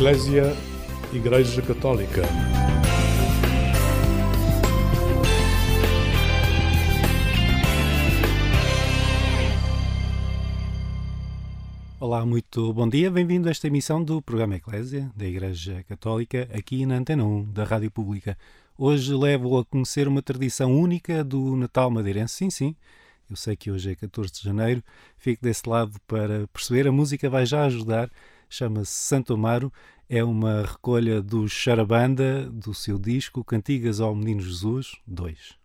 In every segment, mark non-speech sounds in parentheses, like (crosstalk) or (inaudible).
Eclésia Igreja Católica. Olá, muito bom dia, bem-vindo a esta emissão do programa Eclésia da Igreja Católica aqui na Antena 1 da Rádio Pública. Hoje levo a conhecer uma tradição única do Natal madeirense. Sim, sim, eu sei que hoje é 14 de janeiro, fico desse lado para perceber. A música vai já ajudar, chama-se Santo Amaro, é uma recolha do Charabanda, do seu disco Cantigas ao Menino Jesus 2.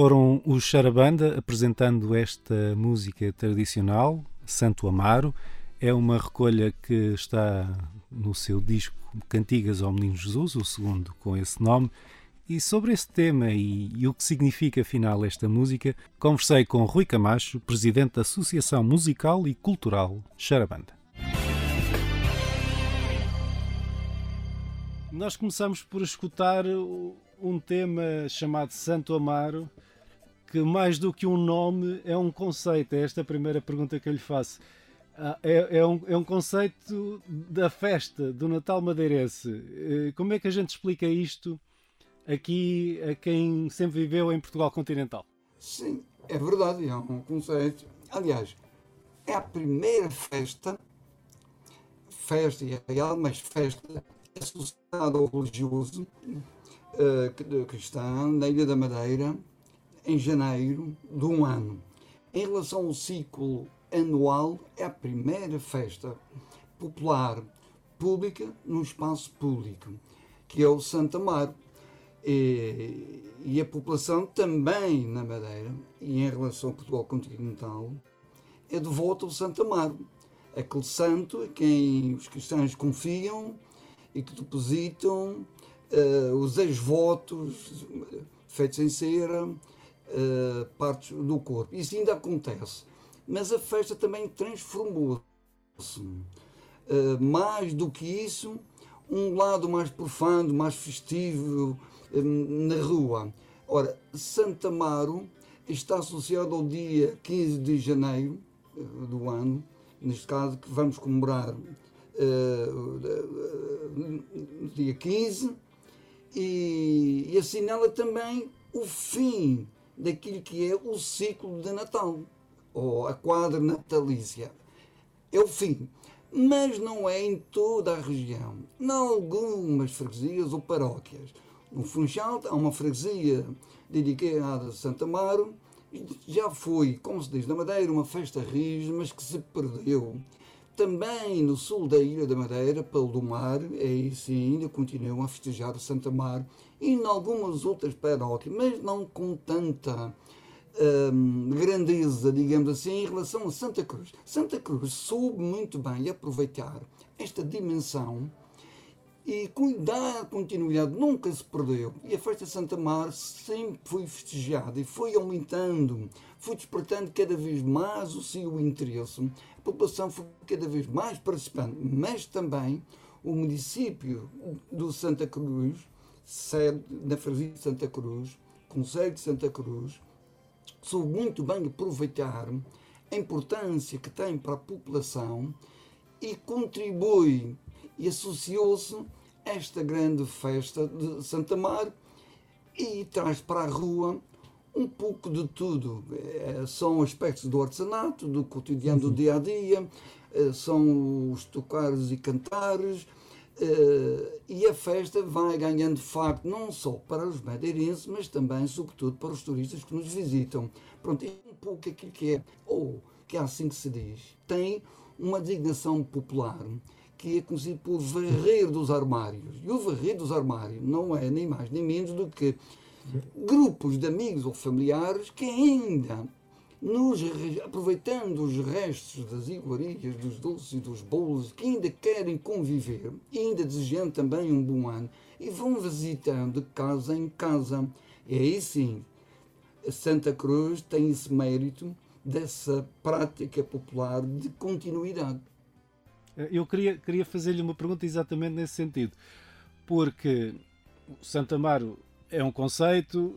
Foram os Charabanda apresentando esta música tradicional, Santo Amaro. É uma recolha que está no seu disco Cantigas ao Menino Jesus, o segundo com esse nome. E sobre esse tema e, e, o que significa afinal esta música, conversei com Rui Camacho, presidente da Associação Musical e Cultural Charabanda. Nós começamos por escutar um tema chamado Santo Amaro, que mais do que um nome é um conceito. É esta a primeira pergunta que eu lhe faço. Ah, é, é, um, é um conceito da festa do Natal madeirense. Eh, como é que a gente explica isto aqui a quem sempre viveu em Portugal continental? Sim, é verdade, é um conceito. Aliás, é a primeira festa, festa e é real, mas festa associada ao religioso uh, cristão na Ilha da Madeira em janeiro de um ano. Em relação ao ciclo anual, é a primeira festa popular pública no espaço público, que é o Santa Amaro. E, e, a população também na Madeira, e em relação ao Portugal continental, é devota ao Santa Amaro, aquele santo a quem os cristãos confiam e que depositam uh, os ex-votos feitos em cera, uh, partes do corpo. Isso ainda acontece. Mas a festa também transformou-se. Uh, mais do que isso, um lado mais profano, mais festivo na rua. Ora, Santa Amaro está associado ao dia 15 de janeiro do ano, neste caso que vamos comemorar no dia 15, e, e assinala também o fim daquilo que é o ciclo de Natal, ou a quadra natalícia. É o fim. Mas não é em toda a região. Em algumas freguesias ou paróquias. No Funchal há uma freguesia dedicada a Santa Amaro. Já foi, como se diz na Madeira, uma festa rija, mas que se perdeu. Também no sul da Ilha da Madeira, pelo mar, aí sim ainda continuam a festejar Santa Mar e em algumas outras paróquias, mas não com tanta hum, grandeza, digamos assim, em relação a Santa Cruz. Santa Cruz soube muito bem aproveitar esta dimensão e dar continuidade, nunca se perdeu. E a festa de Santa Mar sempre foi festejada e foi aumentando, foi despertando cada vez mais o seu interesse população foi cada vez mais participante, mas também o município do Santa Cruz, sede na freguesia de Santa Cruz, Conselho de Santa Cruz, soube muito bem aproveitar a importância que tem para a população e contribui e associou-se a esta grande festa de Santa Mar e traz para a rua um pouco de tudo. É, são aspectos do artesanato, do cotidiano, do uhum. dia a dia, é, são os tocares e cantares. É, e a festa vai ganhando facto não só para os madeirenses, mas também, sobretudo, para os turistas que nos visitam. Pronto, é um pouco aquilo que é, ou que é assim que se diz, tem uma designação popular que é conhecido por varrer dos armários. E o varrer dos armários não é nem mais nem menos do que grupos de amigos ou familiares que ainda, nos, aproveitando os restos das iguarias, dos doces e dos bolos, que ainda querem conviver ainda desejando também um bom ano, e vão visitando casa em casa. E aí sim, Santa Cruz tem esse mérito dessa prática popular de continuidade. Eu queria, queria fazer-lhe uma pergunta exatamente nesse sentido, porque Santa Amaro é um conceito,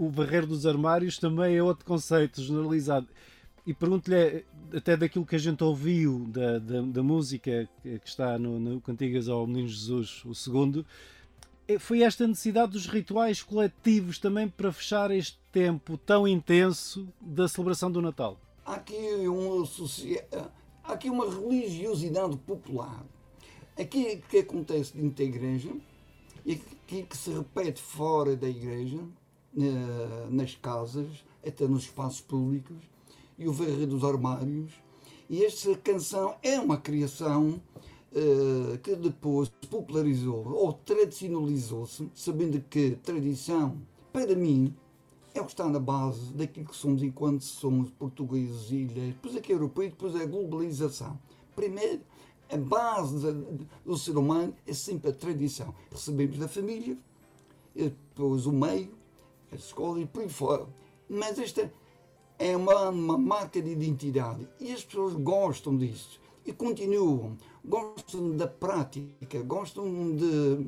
o varrer dos armários também é outro conceito generalizado. E pergunto-lhe, até daquilo que a gente ouviu da, da, da música que está no, no Cantigas ao Menino Jesus, o segundo, é, foi esta necessidade dos rituais coletivos também para fechar este tempo tão intenso da celebração do Natal? Há aqui, um, há aqui uma religiosidade popular. Aqui que acontece dentro da igreja e aquilo que se repete fora da igreja, nas casas, até nos espaços públicos, e o varrer dos armários. E esta canção é uma criação uh, que depois popularizou ou tradicionalizou-se, sabendo que tradição, para mim, é o que está na base daquilo que somos enquanto somos portugueses, ilhas, depois aqui europeus, depois a globalização. Primeiro, a base do ser humano é sempre a tradição. Recebemos da família, depois o meio, escola e por aí fora. Mas esta é uma, uma marca de identidade e as pessoas gostam disso e continuam. Gostam da prática, gostam de,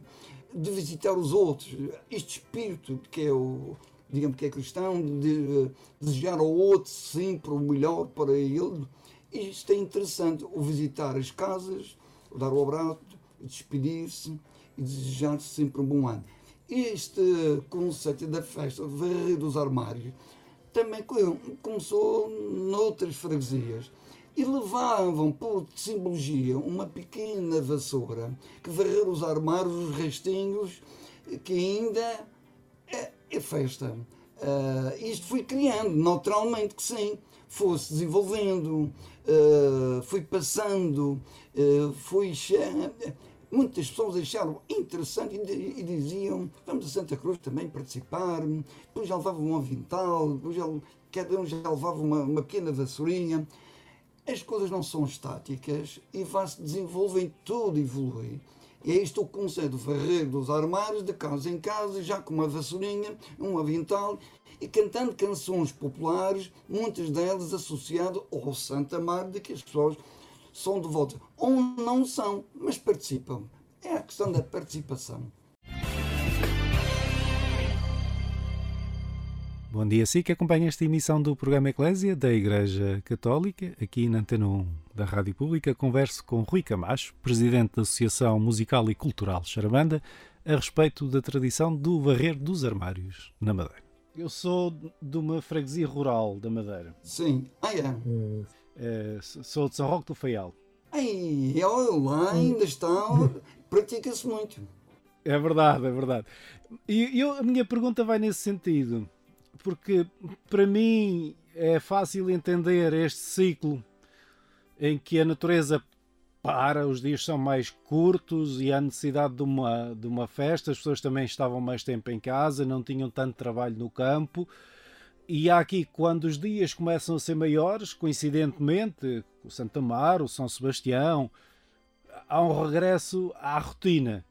de visitar os outros. Este espírito que é o, digamos que é cristão, de desejar ao outro sempre o melhor para ele. Isto é interessante, o visitar as casas, dar o abraço, despedir-se e desejar sempre um bom ano. Este conceito da festa, varrer dos armários, também começou noutras freguesias e levavam por simbologia uma pequena vassoura que varrer os armários, os restinhos, que ainda é, é festa. Uh, isto foi criando, naturalmente que sim, foi-se desenvolvendo, uh, foi passando, uh, foi. Muitas pessoas acharam interessante e, diziam: vamos a Santa Cruz também participar. Depois já levavam um avental, depois já, cada um já levava uma, uma pequena vassourinha. As coisas não são estáticas e vai-se desenvolvem, tudo evolui. E é isto o conceito varrer dos armários, de casa em casa, já com uma vassourinha, um avental, e cantando canções populares, muitas delas associadas ao Santa Mar, de que as pessoas são devotas. Ou não são, mas participam. É a questão da participação. Bom dia, sim, que acompanha esta emissão do programa Eclésia da Igreja Católica, aqui na Antena 1 da Rádio Pública. Converso com Rui Camacho, presidente da Associação Musical e Cultural Charabanda, a respeito da tradição do varrer dos armários na Madeira. Eu sou de uma freguesia rural da Madeira. Sim, ah, é. É sou de São Roque do Faial. Ai, lá ainda está, pratica-se muito. É verdade, é verdade. E eu, a minha pergunta vai nesse sentido porque para mim é fácil entender este ciclo em que a natureza para, os dias são mais curtos e há necessidade de uma, de uma festa, as pessoas também estavam mais tempo em casa, não tinham tanto trabalho no campo. E há aqui, quando os dias começam a ser maiores, coincidentemente, o Santa Mar, o São Sebastião, há um regresso à rotina.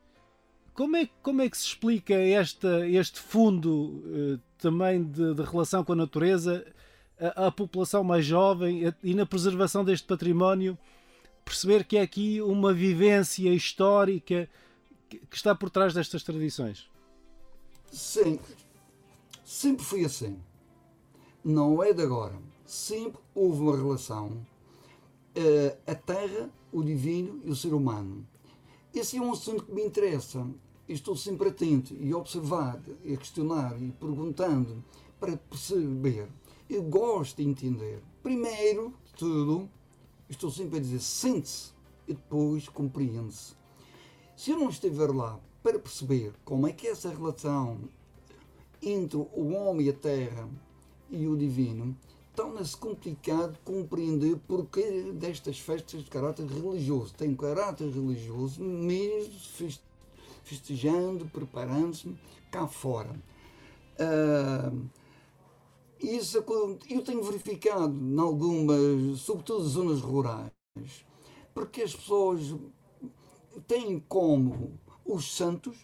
Como é, como é que se explica esta, este fundo eh, também de, de, relação com a natureza, a, a, população mais jovem e na preservação deste património, perceber que é aqui uma vivência histórica que, que está por trás destas tradições? Sim, sempre foi assim. Não é de agora. Sempre houve uma relação uh, a terra, o divino e o ser humano. Esse é um assunto que me interessa estou sempre atento e observar, e questionar e perguntando para perceber. Eu gosto de entender. Primeiro de tudo, estou sempre a dizer sente-se e depois compreende-se. Se eu não estiver lá para perceber como é que é essa relação entre o homem e a terra e o divino, torna-se complicado compreender porque destas festas de caráter religioso. Tem caráter religioso mesmo festejando, preparando-se cá fora. Uh, isso eu tenho verificado em algumas, sobretudo zonas rurais, porque as pessoas têm como os santos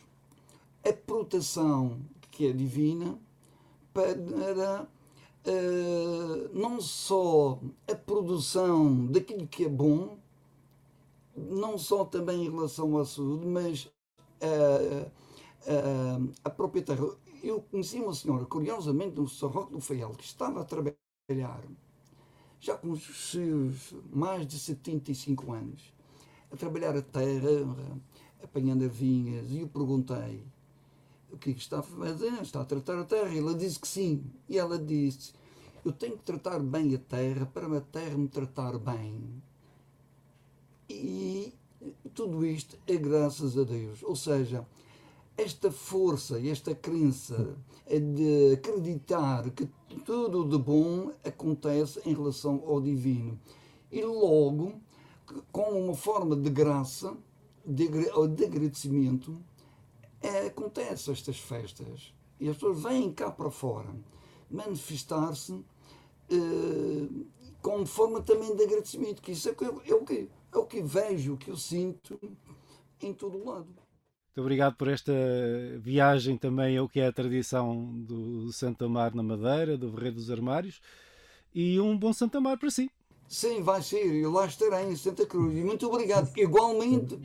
a proteção que é divina para uh, não só a produção daquilo que é bom, não só também em relação à saúde, mas a, a, a própria terra. Eu conheci uma senhora, curiosamente, no São Roque do Faial, que estava a trabalhar, já com os seus mais de 75 anos, a trabalhar a terra, apanhando vinhas, e eu perguntei o que está a fazer, está a tratar a terra? E ela disse que sim. E ela disse, eu tenho que tratar bem a terra para a terra me tratar bem. E tudo isto é graças a Deus. Ou seja, esta força e esta crença de acreditar que tudo de bom acontece em relação ao divino. E logo, com uma forma de graça, de, de agradecimento, é, acontecem estas festas. E as pessoas vêm cá para fora. manifestar-se eh, como forma também de agradecimento, que isso é, é, o que, é o que vejo, o que eu sinto em todo o lado. Muito obrigado por esta viagem também ao que é a tradição do Santo Amar na Madeira, do Verreiro dos Armários, e um bom Santo Amar para si. Sim, vai ser, eu lá estarei em Santa Cruz. E muito obrigado, igualmente.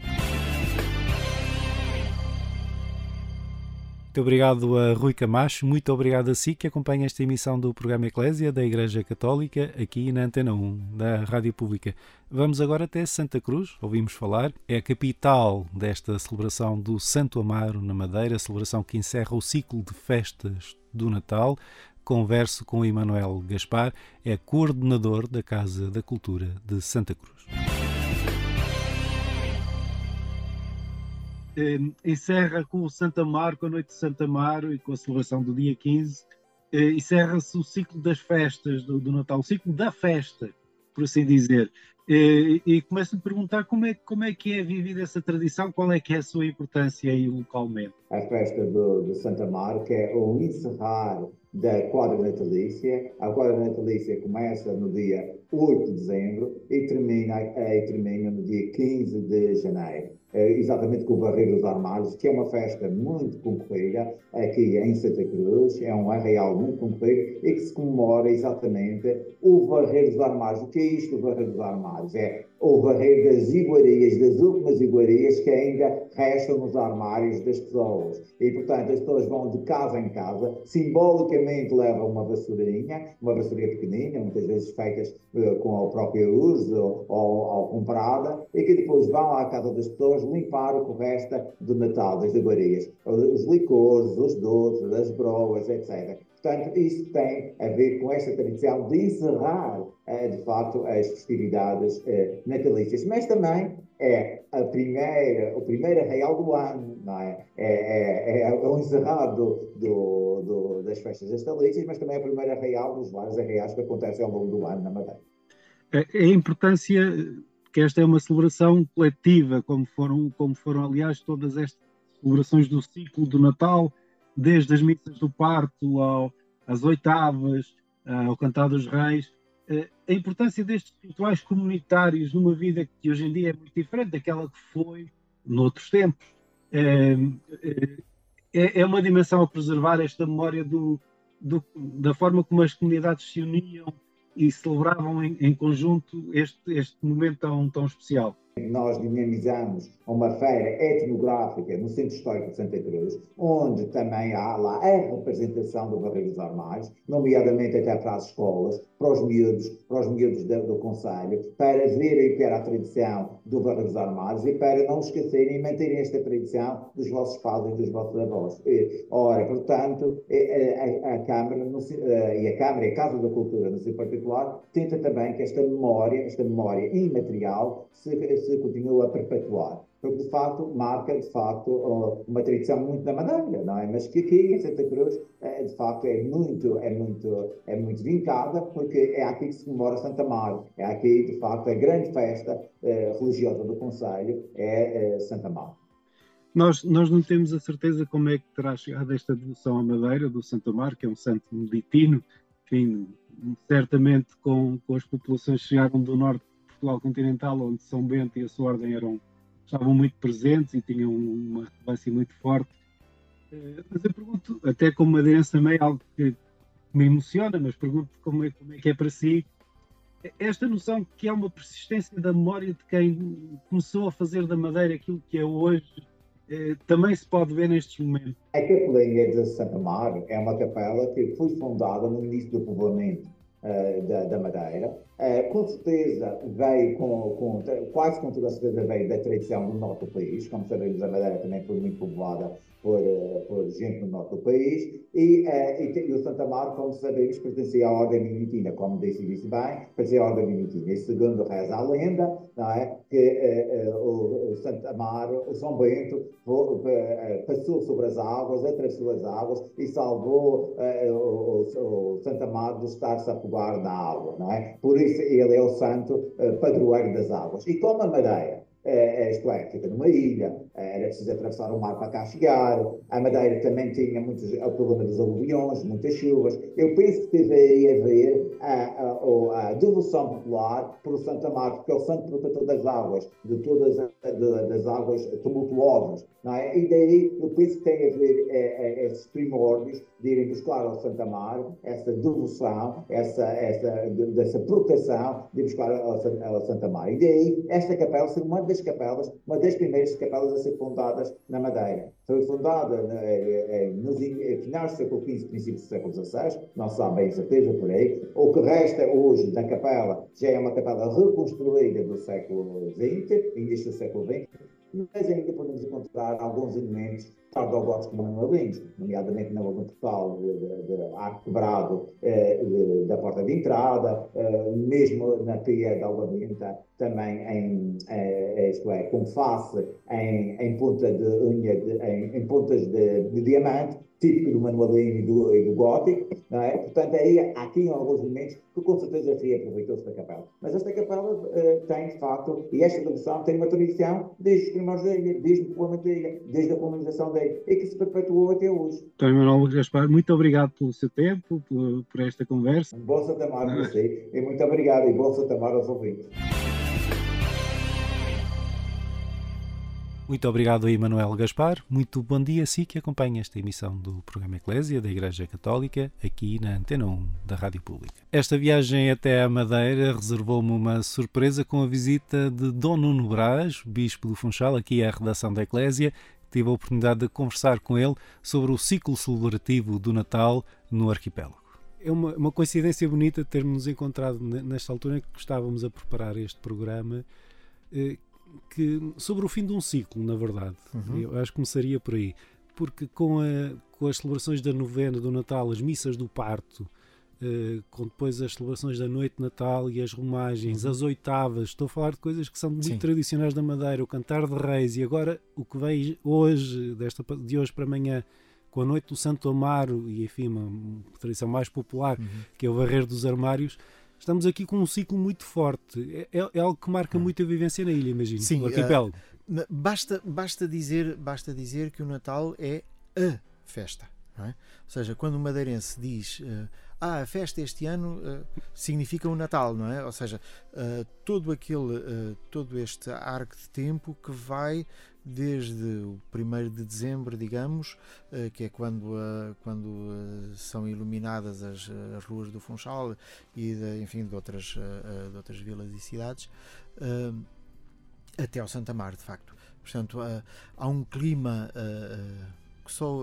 Muito obrigado a Rui Camacho, muito obrigado a si que acompanha esta emissão do programa Eclésia da Igreja Católica aqui na Antena 1 da Rádio Pública. Vamos agora até Santa Cruz, ouvimos falar, é a capital desta celebração do Santo Amaro na Madeira, celebração que encerra o ciclo de festas do Natal. Converso com Emanuel Gaspar, é coordenador da Casa da Cultura de Santa Cruz. Eh, encerra com o Santa Amaro, com a noite de Santa Amaro e com a celebração do dia 15, eh, encerra-se o ciclo das festas do, do, Natal, o ciclo da festa, por assim dizer. Eh, e começo a me perguntar como é, como é que é vivida essa tradição, qual é que é a sua importância aí localmente? A festa do, do Santa Amaro, que é o encerrar da quadra natalícia. A quadra natalícia começa no dia 8 de dezembro e termina, e termina no dia 15 de janeiro. Eh, exatamente com o Barreiro dos Armários, que é uma festa muito concorrida aqui em Santa Cruz, é um arraial muito concorrido e que se comemora exatamente o Barreiro dos Armários. O que é isto, o Barreiro dos Armários? É o barreiro das iguarias, das últimas iguarias que ainda restam nos armários das pessoas. E, portanto, as pessoas vão de casa em casa, simbolicamente levam uma vassourinha, uma vassourinha pequenina, muitas vezes feitas uh, com o próprio uso ou, ou, comprada, e que depois vão à casa das pessoas limpar o que resta do Natal, das iguarias. Os licores, os doces, as broas, etc. Portanto, isso tem a ver com esta tradição de encerrar, eh, de facto, as festividades eh, natalícias. Mas também é a primeira, o primeiro arraial do ano, não é? É, é, é o encerrado do, do, das festas natalícias, mas também é o primeiro arraial dos vários arraiais que acontecem ao longo do ano na Madeira. A importância que esta é uma celebração coletiva, como foram, como foram aliás, todas estas celebrações do ciclo do Natal, desde as missas do parto ao, às oitavas, ao cantar dos reis, eh, a importância destes rituais comunitários numa vida que hoje em dia é muito diferente daquela que foi noutros tempos. É, é, é uma dimensão a preservar esta memória do, do, da forma como as comunidades se uniam e celebravam em, em conjunto este, este momento tão, tão especial. Nós dinamizamos uma feira etnográfica no Centro Histórico de Santa Cruz, onde também há lá a representação do Barreiro dos Armários, nomeadamente até para as escolas, para os miúdos, para os miúdos do, do Conselho, para verem que era a tradição do Barreiro dos Armários e para não esquecerem e manterem esta tradição dos vossos pais e dos vossos avós. Ora, portanto, a, a, a Câmara no, e a Câmara e a Casa da Cultura, no seu particular, tenta também que esta memória, esta memória imaterial, se se continua a perpetuar. Porque, de facto, marca, de facto, uma tradição muito da Madeira, não é? Mas que aqui em Santa Cruz, é, de facto, é muito, é muito, é muito vincada, porque é aqui que se comemora Santa Mar. É aqui, de facto, a grande festa eh, religiosa do Conselho é, é Santa Mar. Nós, nós não temos a certeza como é que terá chegado esta devoção à Madeira do Santa Mar, que é um santo meditino, enfim, certamente com, com as populações que chegaram do norte Portugal continental, onde São Bento e a sua ordem eram, estavam muito presentes e tinham uma relevância muito forte. Eh, mas eu pergunto, até como madeirense também, algo que me emociona, mas pergunto como é, como é que é para si, esta noção que há uma persistência da memória de quem começou a fazer da Madeira aquilo que é hoje, eh, também se pode ver nestes momentos. A Capelinha de Santa Mar é uma capela que foi fundada no início do povoamento uh, da, da, Madeira. Uh, com certeza veio, com, com, quase com toda a certeza veio da tradição do norte do país. Como sabemos, a Madeira também foi muito povoada por, uh, por gente do norte do país. E, e, e, o Santa Mar, como sabemos, pertencia à ordem minitina, como disse, bem, pertencia à ordem minitina. E segundo reza a lenda, não é, que o, o Santa Mar, o São Bento, passou sobre as águas, atravessou as águas e salvou o, o, Santa Mar de estar-se a afogar na água, não é? Por isso ele é o santo uh, padroeiro das águas. E como a Madeira é, isto é, fica numa ilha, era preciso atravessar o mar para cá chegar. A Madeira também tinha muitos, o problema dos aluviões, muitas chuvas. Eu penso que teve aí a a, a, devoção popular pelo Santa Marta, que é o santo protetor das águas, de todas as, de, das águas tumultuosas. Não é? E daí eu penso que tem a ver é, é, esses primórdios de irem buscar ao Santa Mar essa devoção, essa, essa, de, dessa proteção de buscar ao, ao Santa Mar. E daí esta capela ser uma capelas, uma das primeiras capelas a ser fundadas na Madeira. Foi fundada né, é, é, nos finais do século XV, princípios do século XVI, não se sabe bem certeza por aí. O que resta hoje da capela já é uma capela reconstruída do século XX, início do século XX, mas ainda podemos encontrar alguns elementos tardogóticos manualinhos, nomeadamente no, no portal de, de, de arco quebrado eh, de, da porta de entrada, eh, mesmo na pia da Alvamenta, também em, eh, isto é, com face em, em ponta de unha, de, em, em pontas de, de diamante, típico do manualino e do, e do gótico, não é? Portanto, aí há aqui alguns elementos que com certeza reaproveitou-se da capela. Mas esta capela uh, tem, de facto, e esta devoção tem uma tradição desde os primeiros da ilha, desde desde a colonização da e que se perpetuou até hoje. Então, Manuel Gaspar, muito obrigado pelo seu tempo, por, por esta conversa. Um bom Santa Mar para você, e muito obrigado, e bom Santa Mar aos ouvintes. Muito obrigado a Emanuel Gaspar. Muito bom dia a si que acompanha esta emissão do programa Eclésia da Igreja Católica aqui na Antena 1 da Rádio Pública. Esta viagem até a Madeira reservou-me uma surpresa com a visita de Dom Nuno Brás, Bispo do Funchal, aqui à redação da Eclésia. Tive a oportunidade de conversar com ele sobre o ciclo celebrativo do Natal no arquipélago. É uma, uma coincidência bonita termos nos encontrado nesta altura em que estávamos a preparar este programa eh, que sobre o fim de um ciclo, na verdade. Uhum. Eu acho que começaria por aí. Porque com, a, com as celebrações da novena, do Natal, as missas do parto, uh, com depois as celebrações da noite de Natal e as romagens, uhum. as oitavas, estou a falar de coisas que são muito Sim. tradicionais da Madeira, o cantar de reis, e agora o que vem hoje, desta, de hoje para amanhã, com a noite do Santo Amaro, e enfim, uma, tradição mais popular, uhum. que é o varrer dos armários, estamos aqui com um ciclo muito forte. É, é, é algo que marca hum. muito a vivência na ilha, imagino. Sim, no arquipélago. Uh, basta, basta, dizer, basta dizer que o Natal é a festa. É? Ou seja, quando o madeirense diz uh, ah, a festa este ano uh, significa o Natal, não é? Ou seja, uh, todo aquele, todo este arco de tempo que vai desde o 1 de dezembro, digamos, que é quando, quando são iluminadas as, as, ruas do Funchal e de, enfim, de outras, de outras vilas e cidades, até ao Santa Mar, de facto. Portanto, há um clima que só,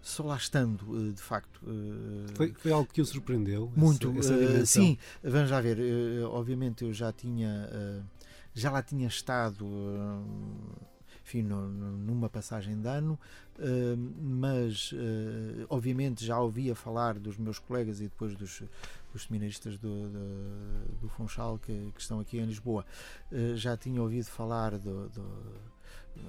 só lá estando, de facto. Foi, foi algo que o surpreendeu? Muito, essa, essa sim. Vamos já ver. Obviamente eu já tinha. Já lá tinha estado enfim, numa passagem de ano, mas obviamente já ouvia falar dos meus colegas e depois dos, dos seminaristas do, do, do Funchal que, que, estão aqui em Lisboa, já tinha ouvido falar do, do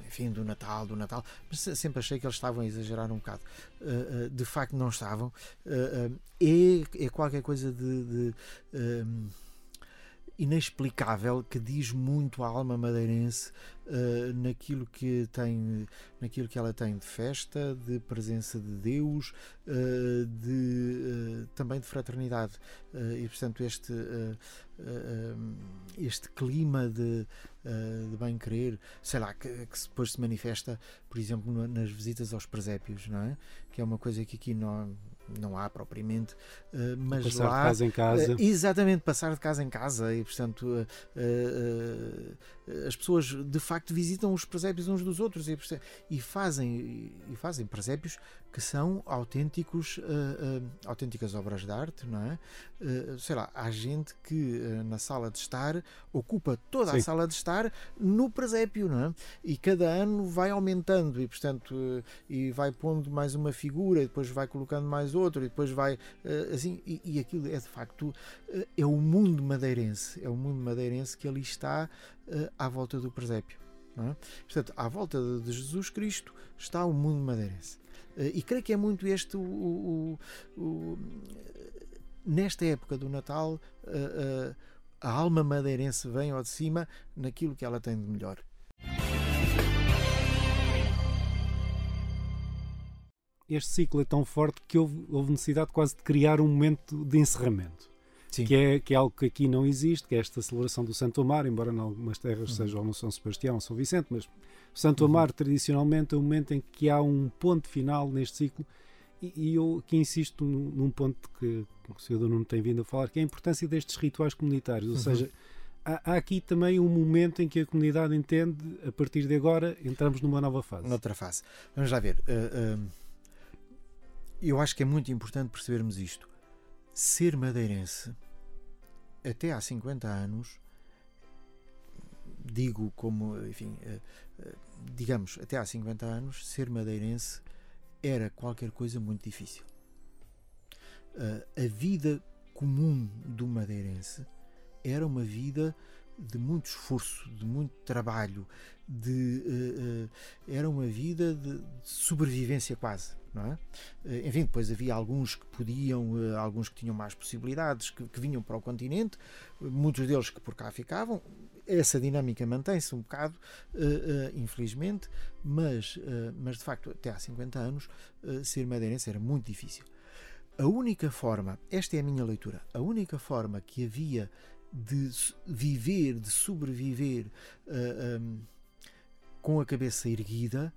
enfim, do Natal, do Natal, mas sempre achei que eles estavam a exagerar um bocado. Uh, uh, de facto, não estavam. Uh, é, é qualquer coisa de, de inexplicável que diz muito à alma madeirense naquilo que tem naquilo que ela tem de festa de presença de Deus de também de fraternidade e portanto este este clima de, de bem querer sei lá que, que depois se manifesta por exemplo nas visitas aos presépios não é? Que é uma coisa que aqui não não há propriamente, uh, mas passar lá. de casa em casa. Uh, exatamente, passar de casa em casa e, portanto, uh, as pessoas de facto visitam os presépios uns dos outros e, e fazem, e fazem presépios que são autênticos, autênticas obras de arte, não é? sei lá, há gente que na sala de estar ocupa toda Sim. a sala de estar no presépio, não é? E cada ano vai aumentando e, portanto, e vai pondo mais uma figura e depois vai colocando mais outro e depois vai uh, assim e, e, aquilo é de facto uh, é o mundo madeirense é o mundo madeirense que ali está uh, à volta do presépio é? portanto à volta de Jesus Cristo está o mundo madeirense e creio que é muito este o, o, o nesta época do Natal a alma madeirense vem ao de cima naquilo que ela tem de melhor. Este ciclo é tão forte que houve, houve necessidade quase de criar um momento de encerramento. Sim. Que é, que é algo que aqui não existe, que é esta celebração do Santo Amar, embora em algumas terras Uhum. seja ou no São Sebastião ou São Vicente, mas o Santo Uhum. Amar tradicionalmente é o momento em que há um ponto final neste ciclo e, e eu aqui insisto num, num ponto que o Sr. Nuno tem vindo a falar, que é a importância destes rituais comunitários, ou Uhum. seja, há, aqui também um momento em que a comunidade entende, a partir de agora entramos numa nova fase. Noutra face. Vamos lá ver. uh, uh, eu acho que é muito importante percebermos isto. Ser madeirense, até há 50 anos, digo como, enfim, uh, uh, digamos, até há 50 anos, ser madeirense era qualquer coisa muito difícil. Uh, a vida comum do madeirense era uma vida de muito esforço, de muito trabalho, de era uma vida de, sobrevivência quase, é? Uh, enfim, depois havia alguns que podiam, alguns que tinham mais possibilidades, que, que, vinham para o continente, muitos deles que por cá ficavam. Essa dinâmica mantém-se um bocado, infelizmente, mas, mas de facto, até há 50 anos, ser madeirense era muito difícil. A única forma, esta é a minha leitura, a única forma que havia de viver, de sobreviver com a cabeça erguida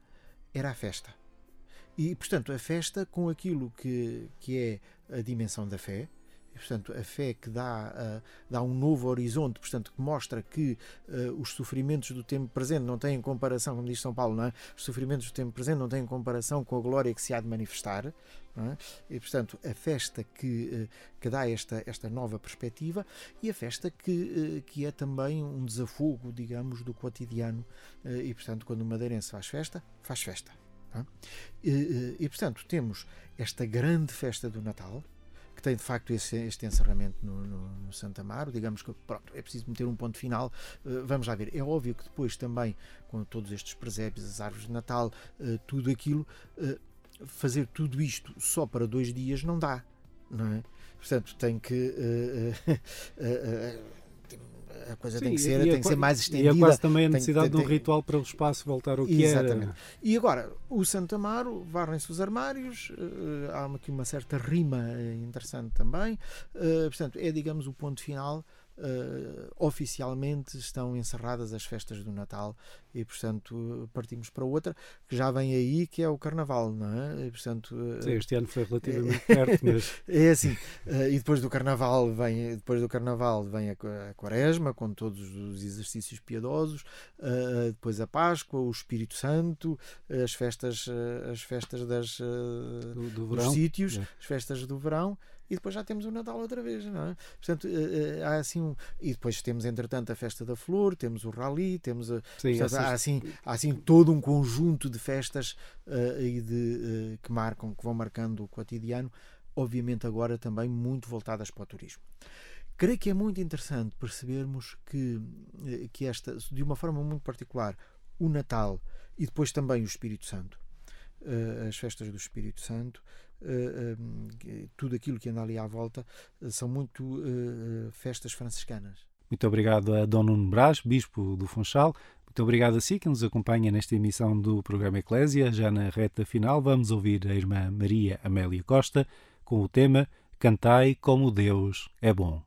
era a festa. E, portanto, a festa com aquilo que, que é a dimensão da fé, portanto, a fé que dá, uh, dá um novo horizonte, portanto, que mostra que uh, os sofrimentos do tempo presente não têm comparação, como diz São Paulo, não é? os sofrimentos do tempo presente não têm comparação com a glória que se há de manifestar. É? E, portanto, a festa que, que dá esta, esta nova perspectiva e a festa que, que é também um desafogo, digamos, do cotidiano. E, portanto, quando o madeirense faz festa, faz festa. É? E, e, portanto, temos esta grande festa do Natal, que tem de facto esse, este encerramento no, no, no Santa Amaro, digamos que pronto, é preciso meter um ponto final. Uh, vamos lá ver. É óbvio que depois também, com todos estes presépios, as árvores de Natal, uh, tudo aquilo, uh, fazer tudo isto só para dois dias não dá, não é? Portanto, tem que. (laughs) a coisa Sim, tem que ser, tem que ser mais estendida. E quase também a tem- necessidade tem- de um tem- ritual para o espaço voltar ao que Exatamente. era. E agora, o Santo Amaro, varrem-se os armários, eh, há aqui uma certa rima eh, interessante também. Eh, portanto, é, digamos, o ponto final. Eh, oficialmente estão encerradas as festas do Natal e, portanto, partimos para outra que já vem aí, que é o Carnaval, não é? E, portanto, eh, Sim, este ano foi relativamente (laughs) perto, mas é assim, eh, e depois do Carnaval vem, depois do Carnaval vem a, qu- a Quaresma com todos os exercícios piedosos, depois a Páscoa, o Espírito Santo, as festas, as festas das, do, do dos sítios, é. as festas do verão. E depois já temos o Natal outra vez, não é? Portanto, eh, eh, há assim um... E depois temos, entretanto, a Festa da Flor, temos o Rally, temos a, Sim, Portanto, essas- há, assim, há assim todo um conjunto de festas eh, e de, eh, que marcam, que vão marcando o cotidiano, obviamente agora também muito voltadas para o turismo. Creio que é muito interessante percebermos que, eh, que esta, de uma forma muito particular, o Natal e depois também o Espírito Santo, eh, as festas do Espírito Santo, eh, eh, tudo aquilo que anda ali à volta, eh, são muito eh, festas franciscanas. Muito obrigado a Dom Nuno Brás, Bispo do Funchal. Muito obrigado a si que nos acompanha nesta emissão do programa Eclésia. Já na reta final, vamos ouvir a irmã Maria Amélia Costa com o tema Cantai como Deus é bom.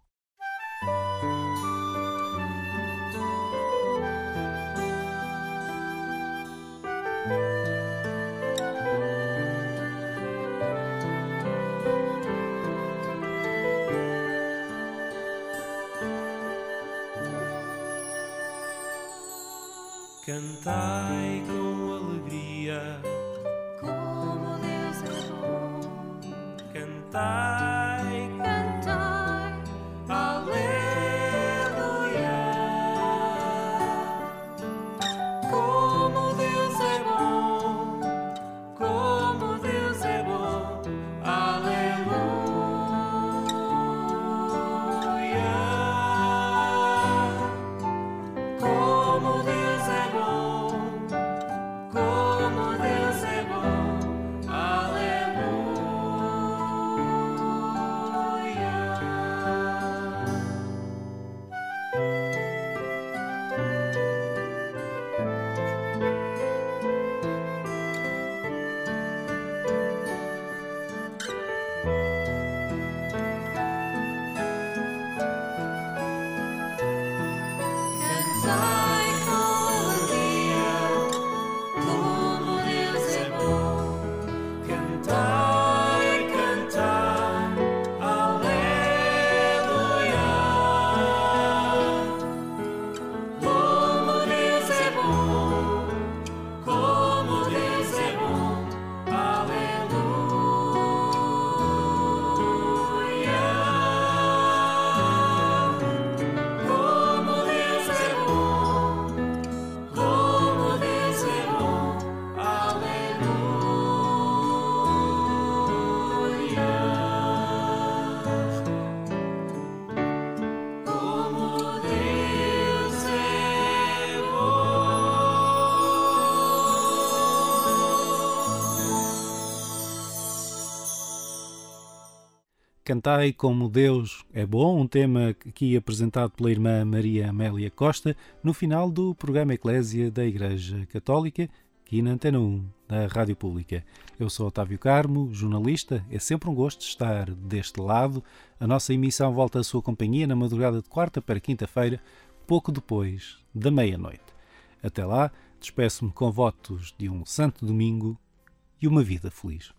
Cantai Cantai como Deus é Bom, um tema aqui apresentado pela irmã Maria Amélia Costa no final do programa Eclésia da Igreja Católica, aqui na Antena 1 da Rádio Pública. Eu sou Otávio Carmo, jornalista. É sempre um gosto estar deste lado. A nossa emissão volta à sua companhia na madrugada de quarta para quinta-feira, pouco depois da meia-noite. Até lá, despeço-me com votos de um santo domingo e uma vida feliz.